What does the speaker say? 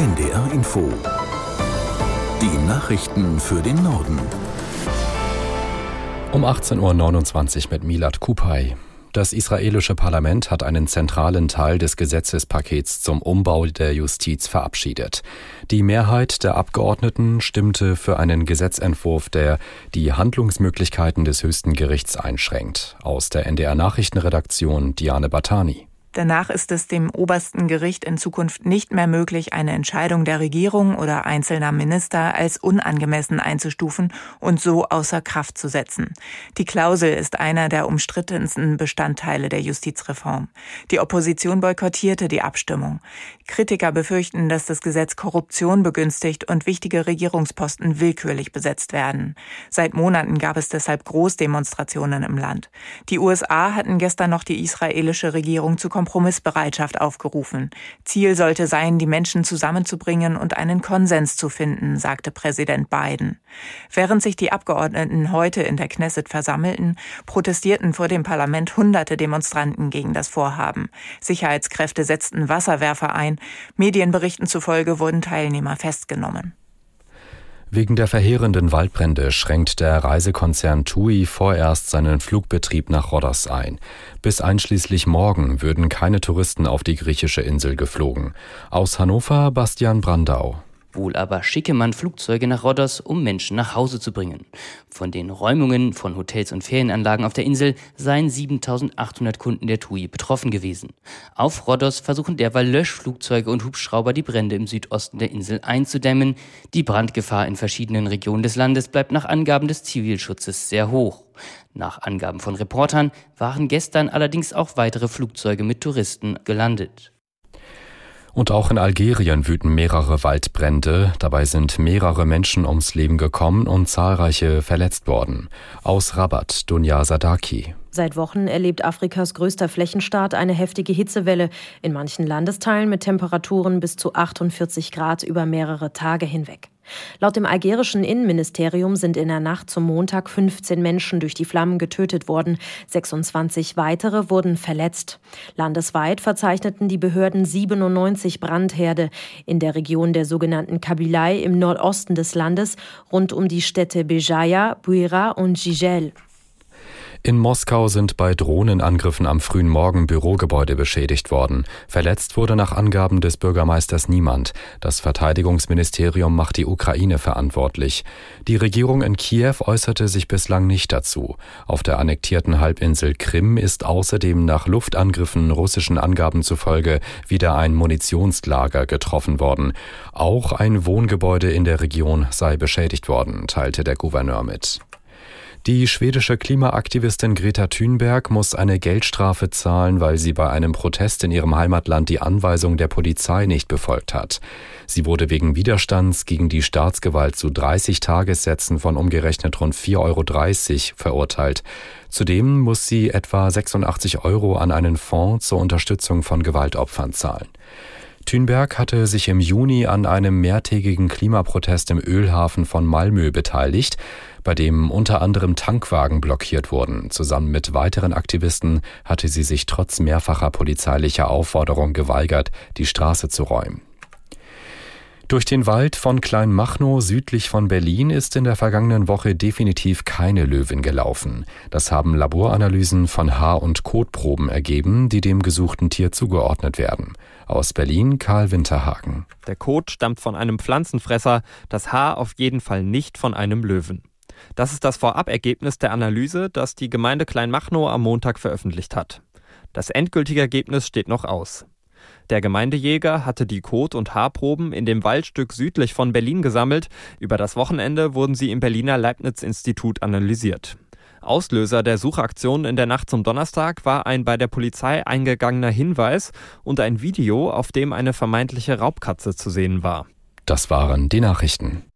NDR Info. Die Nachrichten für den Norden. Um 18.29 Uhr mit Milad Kupay. Das israelische Parlament hat einen zentralen Teil des Gesetzespakets zum Umbau der Justiz verabschiedet. Die Mehrheit der Abgeordneten stimmte für einen Gesetzentwurf, der die Handlungsmöglichkeiten des höchsten Gerichts einschränkt. Aus der NDR Nachrichtenredaktion Diane Batani. Danach ist es dem obersten Gericht in Zukunft nicht mehr möglich, eine Entscheidung der Regierung oder einzelner Minister als unangemessen einzustufen und so außer Kraft zu setzen. Die Klausel ist einer der umstrittensten Bestandteile der Justizreform. Die Opposition boykottierte die Abstimmung. Kritiker befürchten, dass das Gesetz Korruption begünstigt und wichtige Regierungsposten willkürlich besetzt werden. Seit Monaten gab es deshalb Großdemonstrationen im Land. Die USA hatten gestern noch die israelische Regierung zu Kompromissbereitschaft aufgerufen. Ziel sollte sein, die Menschen zusammenzubringen und einen Konsens zu finden, sagte Präsident Biden. Während sich die Abgeordneten heute in der Knesset versammelten, protestierten vor dem Parlament hunderte Demonstranten gegen das Vorhaben. Sicherheitskräfte setzten Wasserwerfer ein. Medienberichten zufolge wurden Teilnehmer festgenommen. Wegen der verheerenden Waldbrände schränkt der Reisekonzern TUI vorerst seinen Flugbetrieb nach Rhodos ein. Bis einschließlich morgen würden keine Touristen auf die griechische Insel geflogen. Aus Hannover Bastian Brandau. Wohl aber schicke man Flugzeuge nach Rhodos, um Menschen nach Hause zu bringen. Von den Räumungen von Hotels und Ferienanlagen auf der Insel seien 7800 Kunden der TUI betroffen gewesen. Auf Rhodos versuchen derweil Löschflugzeuge und Hubschrauber die Brände im Südosten der Insel einzudämmen. Die Brandgefahr in verschiedenen Regionen des Landes bleibt nach Angaben des Zivilschutzes sehr hoch. Nach Angaben von Reportern waren gestern allerdings auch weitere Flugzeuge mit Touristen gelandet. Und auch in Algerien wüten mehrere Waldbrände. Dabei sind mehrere Menschen ums Leben gekommen und zahlreiche verletzt worden. Aus Rabat, Dunja Sadaki. Seit Wochen erlebt Afrikas größter Flächenstaat eine heftige Hitzewelle, in manchen Landesteilen mit Temperaturen bis zu 48 Grad über mehrere Tage hinweg. Laut dem algerischen Innenministerium sind in der Nacht zum Montag 15 Menschen durch die Flammen getötet worden, 26 weitere wurden verletzt. Landesweit verzeichneten die Behörden 97 Brandherde in der Region der sogenannten Kabilei im Nordosten des Landes rund um die Städte Bejaia, Buira und Gigel. In Moskau sind bei Drohnenangriffen am frühen Morgen Bürogebäude beschädigt worden. Verletzt wurde nach Angaben des Bürgermeisters niemand. Das Verteidigungsministerium macht die Ukraine verantwortlich. Die Regierung in Kiew äußerte sich bislang nicht dazu. Auf der annektierten Halbinsel Krim ist außerdem nach Luftangriffen russischen Angaben zufolge wieder ein Munitionslager getroffen worden. Auch ein Wohngebäude in der Region sei beschädigt worden, teilte der Gouverneur mit. Die schwedische Klimaaktivistin Greta Thunberg muss eine Geldstrafe zahlen, weil sie bei einem Protest in ihrem Heimatland die Anweisung der Polizei nicht befolgt hat. Sie wurde wegen Widerstands gegen die Staatsgewalt zu 30 Tagessätzen von umgerechnet rund 4,30 Euro verurteilt. Zudem muss sie etwa 86 Euro an einen Fonds zur Unterstützung von Gewaltopfern zahlen. Thünberg hatte sich im Juni an einem mehrtägigen Klimaprotest im Ölhafen von Malmö beteiligt, bei dem unter anderem Tankwagen blockiert wurden. Zusammen mit weiteren Aktivisten hatte sie sich trotz mehrfacher polizeilicher Aufforderung geweigert, die Straße zu räumen. Durch den Wald von Kleinmachnow südlich von Berlin ist in der vergangenen Woche definitiv keine Löwin gelaufen. Das haben Laboranalysen von Haar- und Kotproben ergeben, die dem gesuchten Tier zugeordnet werden. Aus Berlin Karl Winterhagen. Der Kot stammt von einem Pflanzenfresser, das Haar auf jeden Fall nicht von einem Löwen. Das ist das Vorabergebnis der Analyse, das die Gemeinde Kleinmachnow am Montag veröffentlicht hat. Das endgültige Ergebnis steht noch aus. Der Gemeindejäger hatte die Kot- und Haarproben in dem Waldstück südlich von Berlin gesammelt. Über das Wochenende wurden sie im Berliner Leibniz-Institut analysiert. Auslöser der Suchaktion in der Nacht zum Donnerstag war ein bei der Polizei eingegangener Hinweis und ein Video, auf dem eine vermeintliche Raubkatze zu sehen war. Das waren die Nachrichten.